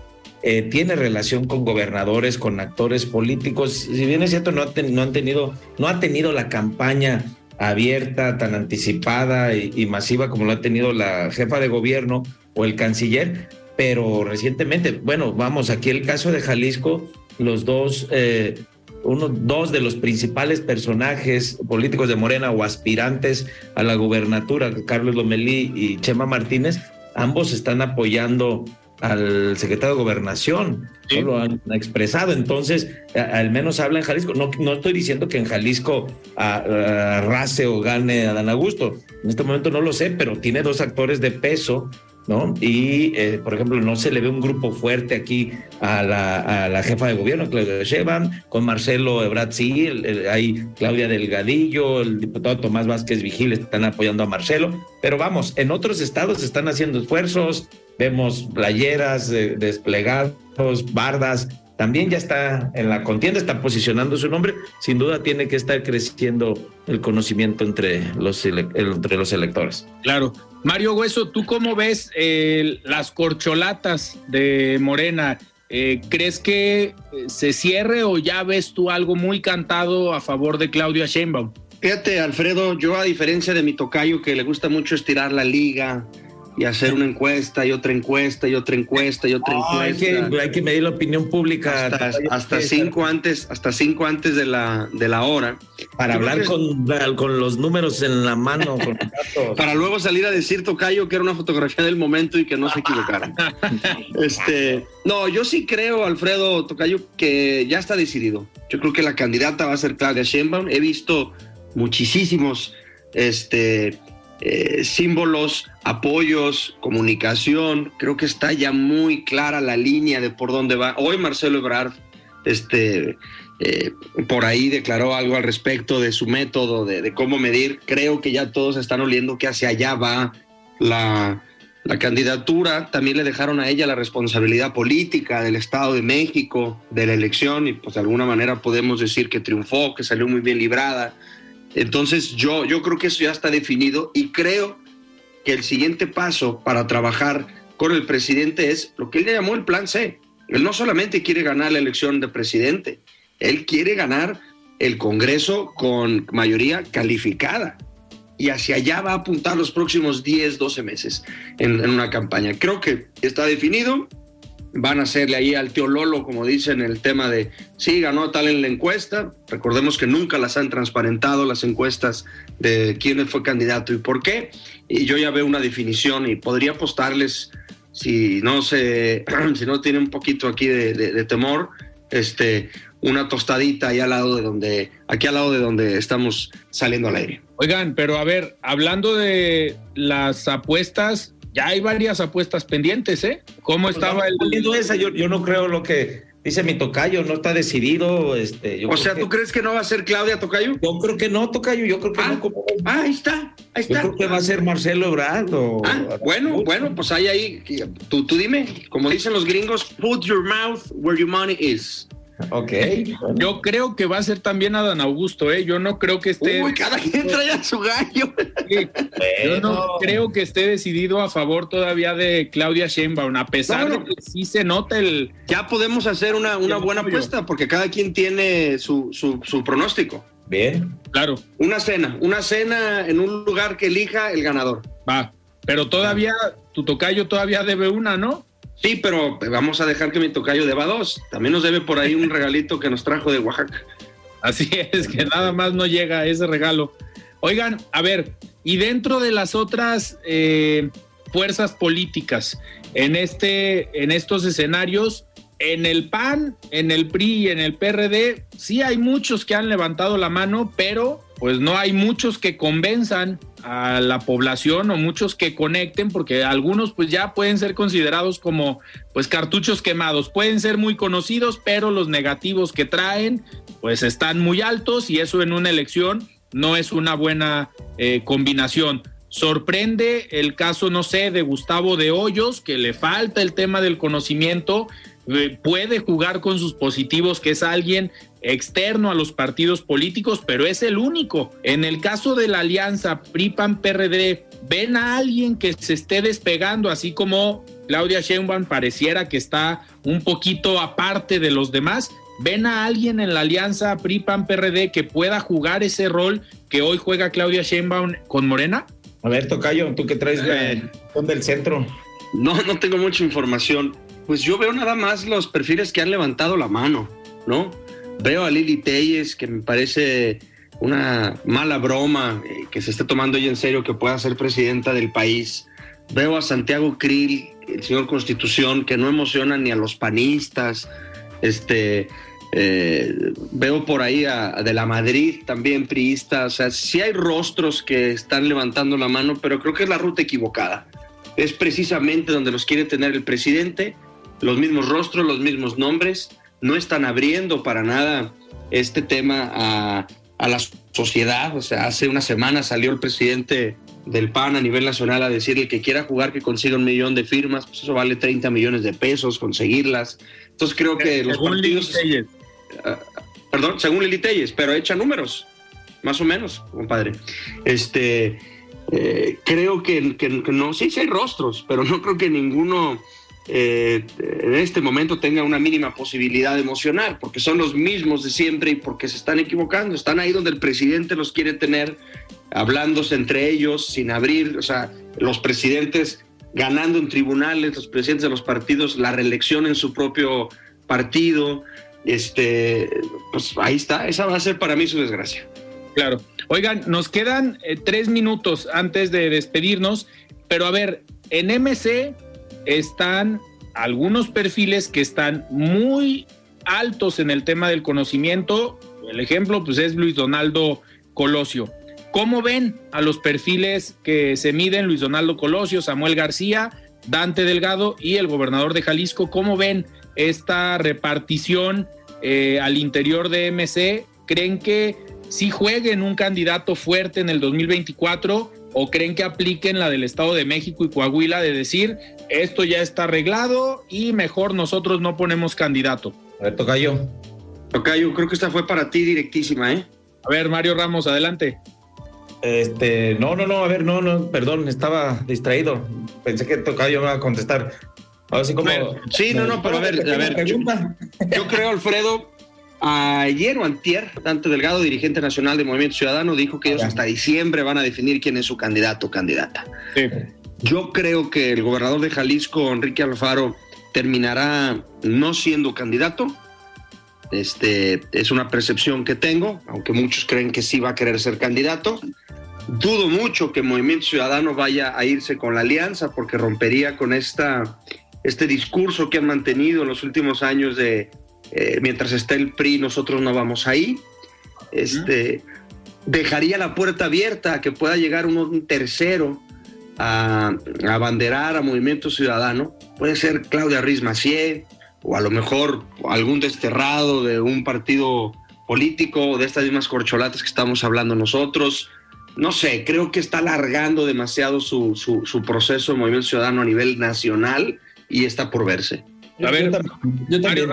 D: Eh, tiene relación con gobernadores, con actores políticos. Si bien es cierto, no, no han tenido, no ha tenido la campaña abierta, tan anticipada y, masiva como lo ha tenido la jefa de gobierno o el canciller, pero recientemente, bueno, vamos, aquí el caso de Jalisco, los dos, eh, uno, dos de los principales personajes políticos de Morena o aspirantes a la gubernatura, Carlos Lomelí y Chema Martínez, ambos están apoyando al secretario de Gobernación, lo han expresado. Entonces, al menos habla en Jalisco. No, no estoy diciendo que en Jalisco arrase o gane a Dan Augusto. En este momento no lo sé, pero tiene dos actores de peso, ¿no? Y, eh, por ejemplo, no se le ve un grupo fuerte aquí a la, jefa de gobierno, Claudia Sheinbaum, con Marcelo Ebrard, sí, hay Claudia Delgadillo, el diputado Tomás Vázquez Vigil están apoyando a Marcelo. Pero vamos, en otros estados están haciendo esfuerzos, vemos playeras desplegados, bardas, también ya está en la contienda, está posicionando su nombre. Sin duda tiene que estar creciendo el conocimiento entre los, entre los electores.
A: Claro. Mario Hueso, ¿tú cómo ves eh, las corcholatas de Morena? Eh, ¿Crees que eh, se cierre o ya ves tú algo muy cantado a favor de Claudia Sheinbaum?
C: Fíjate, Alfredo, yo a diferencia de mi tocayo que le gusta mucho estirar la liga, y hacer una encuesta y otra encuesta y otra encuesta y otra encuesta.
D: Hay que, hay que medir la opinión pública.
C: Hasta, cinco antes, hasta cinco antes de la, de la hora.
D: Para hablar con, con, los números en la mano.
C: para luego salir a decir Tocayo que era una fotografía del momento y que no se equivocaron. *laughs* este, no, yo sí creo, Alfredo Tocayo, que ya está decidido. Yo creo que la candidata va a ser Claudia Sheinbaum. He visto muchísimos este, eh, símbolos, apoyos, comunicación. Creo que está ya muy clara la línea de por dónde va. Hoy Marcelo Ebrard, este, eh, por ahí declaró algo al respecto de su método, de, cómo medir. Creo que ya todos están oliendo que hacia allá va la, la candidatura. También le dejaron a ella la responsabilidad política del Estado de México, de la elección, y pues de alguna manera podemos decir que triunfó, que salió muy bien librada entonces yo, yo creo que eso ya está definido y creo que el siguiente paso para trabajar con el presidente es lo que él le llamó el plan C. Él no solamente quiere ganar la elección de presidente, él quiere ganar el Congreso con mayoría calificada. Y hacia allá va a apuntar los próximos 10, 12 meses en, en una campaña. Creo que está definido van a hacerle ahí al tío Lolo, como dicen, el tema de, sí, ganó tal en la encuesta. Recordemos que nunca las han transparentado las encuestas de quién fue candidato y por qué. Y yo ya veo una definición y podría apostarles, si no se, *clears throat* si no tiene un poquito aquí de, temor, este, una tostadita ahí al lado de donde, aquí al lado de donde estamos saliendo al aire.
A: Oigan, pero a ver, hablando de las apuestas, ya hay varias apuestas pendientes, ¿eh? ¿Cómo pues estaba el...?
D: Esa, yo, yo no creo lo que dice mi tocayo, no está decidido. Este,
C: o sea, ¿tú crees que no va a ser Claudia Tocayo?
D: Yo creo que no, Tocayo, yo creo que
C: ah,
D: no.
C: Ah, ahí está, ahí está.
D: Yo creo que va a ser Marcelo Ebrard
C: ah, bueno, bueno, pues ahí, ahí, tú, tú dime, como dicen los gringos, put your mouth where your money is.
D: Ok.
A: Yo creo que va a ser también Adán Augusto, ¿eh? Yo no creo que esté.
C: Uy, cada quien trae a su gallo.
A: Sí. Yo no creo que esté decidido a favor todavía de Claudia Sheinbaum, a pesar
C: No, no.
A: de que sí se nota el.
C: Ya podemos hacer una, una buena apuesta porque cada quien tiene su, su, su pronóstico.
D: Bien.
A: Claro,
C: Una cena, una cena en un lugar que elija el ganador.
A: va. Pero todavía, tu tocayo todavía debe una, ¿no?
C: Sí, pero vamos a dejar que mi tocayo deba dos. También nos debe por ahí un *laughs* regalito que nos trajo de Oaxaca.
A: Así es, que nada más no llega ese regalo. Oigan, a ver, y dentro de las otras eh, fuerzas políticas, en, este, en estos escenarios, en el PAN, en el PRI y en el PRD, sí hay muchos que han levantado la mano, pero pues no hay muchos que convenzan a la población o muchos que conecten, porque algunos pues ya pueden ser considerados como pues cartuchos quemados, pueden ser muy conocidos, pero los negativos que traen pues están muy altos y eso en una elección no es una buena eh, combinación. Sorprende el caso, no sé, de Gustavo de Hoyos, que le falta el tema del conocimiento, eh, puede jugar con sus positivos, que es alguien externo a los partidos políticos, pero es el único. En el caso de la alianza PRI-PAN-PRD, ¿ven a alguien que se esté despegando, así como Claudia Sheinbaum pareciera que está un poquito aparte de los demás? ¿Ven a alguien en la alianza PRI-PAN-PRD que pueda jugar ese rol que hoy juega Claudia Sheinbaum con Morena?
D: A ver, Tocayo, tú que traes
C: Eh.
D: del centro.
C: No, no tengo mucha información. Pues yo veo nada más los perfiles que han levantado la mano, ¿no? Veo a Lili Telles, que me parece una mala broma eh, que se esté tomando ella en serio que pueda ser presidenta del país. Veo a Santiago Krill, el señor Constitución, que no emociona ni a los panistas. Este, eh, veo por ahí a, a de la Madrid también priista. O sea, sí hay rostros que están levantando la mano, pero creo que es la ruta equivocada es precisamente donde los quiere tener el presidente, los mismos rostros, los mismos nombres, no están abriendo para nada este tema a, a la sociedad, o sea, hace una semana salió el presidente del PAN a nivel nacional a decir el que quiera jugar que consiga un millón de firmas, pues eso vale 30 millones de pesos conseguirlas. Entonces creo que los
A: Según Lili
C: partidos,
A: Telles.
C: perdón, según Lili Telles, pero echa números, más o menos, compadre. Este, eh, creo que, que- que no, sí, sí hay rostros, pero no creo que ninguno eh, en este momento tenga una mínima posibilidad de emocionar, porque son los mismos de siempre y porque se están equivocando. Están ahí donde el presidente los quiere tener, hablándose entre ellos, sin abrir, o sea, los presidentes ganando en tribunales, los presidentes de los partidos, la reelección en su propio partido. Este, pues ahí está, esa va a ser para mí su desgracia.
A: Claro. Oigan, nos quedan eh, tres minutos antes de despedirnos, pero a ver, en MC están algunos perfiles que están muy altos en el tema del conocimiento. El ejemplo, pues, es Luis Donaldo Colosio. ¿Cómo ven a los perfiles que se miden Luis Donaldo Colosio, Samuel García, Dante Delgado y el gobernador de Jalisco? ¿Cómo ven esta repartición eh, al interior de MC? ¿Creen que si jueguen un candidato fuerte en el 2024 o creen que apliquen la del Estado de México y Coahuila de decir esto ya está arreglado y mejor nosotros no ponemos candidato?
D: A ver, Tocayo.
C: Tocayo, creo que esta fue para ti directísima, ¿eh?
A: A ver, Mario Ramos, adelante.
D: Este, no, no, no, a ver, no, no, perdón, estaba distraído. Pensé que Tocayo me iba a contestar. Ahora sí como...
C: Sí, no, no, pero a ver, a ver,
D: pregunta.
C: Yo creo, Alfredo, ayer o antier, Dante Delgado, dirigente nacional de Movimiento Ciudadano, dijo que ellos hasta diciembre van a definir quién es su candidato o candidata.
A: Sí.
C: Yo creo que el gobernador de Jalisco, Enrique Alfaro, terminará no siendo candidato. Este es una percepción que tengo, aunque muchos creen que sí va a querer ser candidato. Dudo mucho que Movimiento Ciudadano vaya a irse con la alianza porque rompería con esta, este discurso que han mantenido en los últimos años de eh, mientras esté el PRI nosotros no vamos ahí. Este, dejaría la puerta abierta a que pueda llegar un, tercero a, abanderar a Movimiento Ciudadano. Puede ser Claudia Riz Macié o a lo mejor algún desterrado de un partido político de estas mismas corcholatas que estamos hablando nosotros. No sé, creo que está alargando demasiado su, su, su proceso de Movimiento Ciudadano a nivel nacional y está por verse.
A: A ver,
D: yo, también,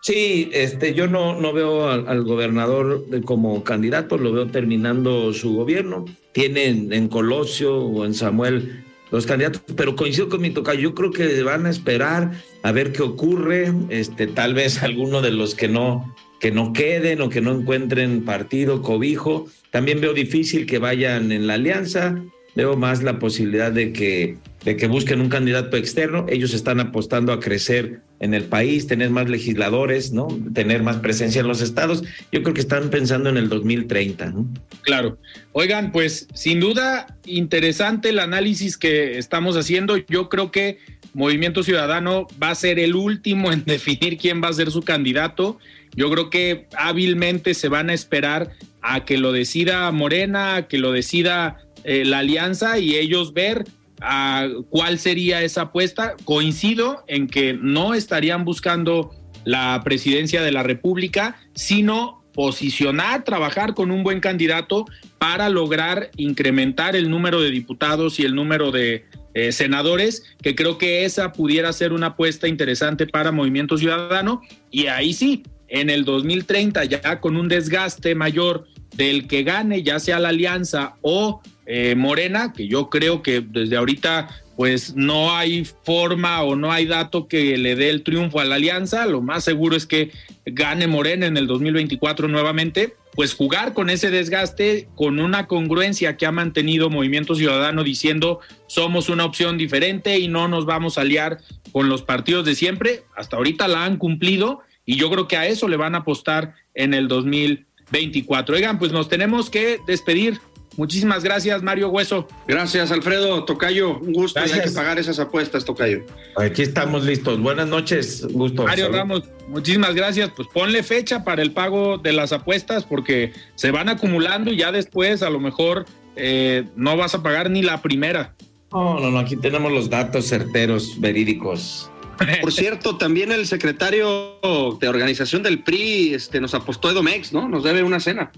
D: Sí, este, yo no, no veo al, gobernador como candidato, lo veo terminando su gobierno. Tienen en Colosio o en Samuel los candidatos, pero coincido con mi tocayo, yo creo que van a esperar a ver qué ocurre, este, tal vez alguno de los que no, que no queden o que no encuentren partido, cobijo. También veo difícil que vayan en la alianza, veo más la posibilidad de que, que busquen un candidato externo. Ellos están apostando a crecer en el país, tener más legisladores, ¿no? Tener más presencia en los estados. Yo creo que están pensando en el 2030, ¿no?
A: Claro. Oigan, pues sin duda interesante el análisis que estamos haciendo. Yo creo que Movimiento Ciudadano va a ser el último en *laughs* definir quién va a ser su candidato. Yo creo que hábilmente se van a esperar a que lo decida Morena, a que lo decida eh, la alianza y ellos ver a cuál sería esa apuesta. Coincido en que no estarían buscando la presidencia de la República, sino posicionar, trabajar con un buen candidato para lograr incrementar el número de diputados y el número de eh, senadores, que creo que esa pudiera ser una apuesta interesante para Movimiento Ciudadano. Y ahí sí, en el 2030, ya con un desgaste mayor del que gane, ya sea la alianza o eh, Morena, que yo creo que desde ahorita pues no hay forma o no hay dato que le dé el triunfo a la alianza, lo más seguro es que gane Morena en el 2024 nuevamente, pues jugar con ese desgaste, con una congruencia que ha mantenido Movimiento Ciudadano diciendo somos una opción diferente y no nos vamos a aliar con los partidos de siempre, hasta ahorita la han cumplido y yo creo que a eso le van a apostar en el 2024. Oigan, pues nos tenemos que despedir. Muchísimas gracias, Mario Hueso.
C: Gracias, Alfredo. Tocayo, un gusto. Hay que pagar esas apuestas, Tocayo.
D: Aquí estamos listos. Buenas noches, gusto.
A: Mario Ramos, muchísimas gracias. Pues ponle fecha para el pago de las apuestas porque se van acumulando y ya después a lo mejor eh, no vas a pagar ni la primera.
D: No, no, no. Aquí tenemos los datos certeros, verídicos. *laughs*
C: Por cierto, también el secretario de organización del PRI este, nos apostó Edomex, ¿no? Nos debe una cena.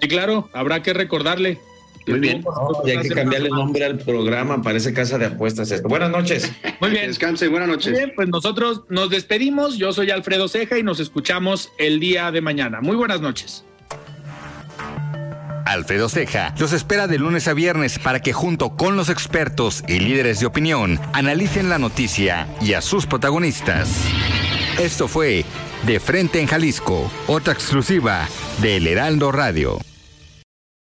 A: Sí, claro, habrá que recordarle.
D: Muy bien. y hay que cambiarle el nombre al programa, parece casa de apuestas esto. Buenas noches.
A: Muy bien.
C: Descanse, buenas noches.
A: Muy bien, pues nosotros nos despedimos. Yo soy Alfredo Ceja y nos escuchamos el día de mañana. Muy buenas noches.
B: Alfredo Ceja los espera de lunes a viernes para que junto con los expertos y líderes de opinión analicen la noticia y a sus protagonistas. Esto fue De Frente en Jalisco, otra exclusiva de El Heraldo Radio.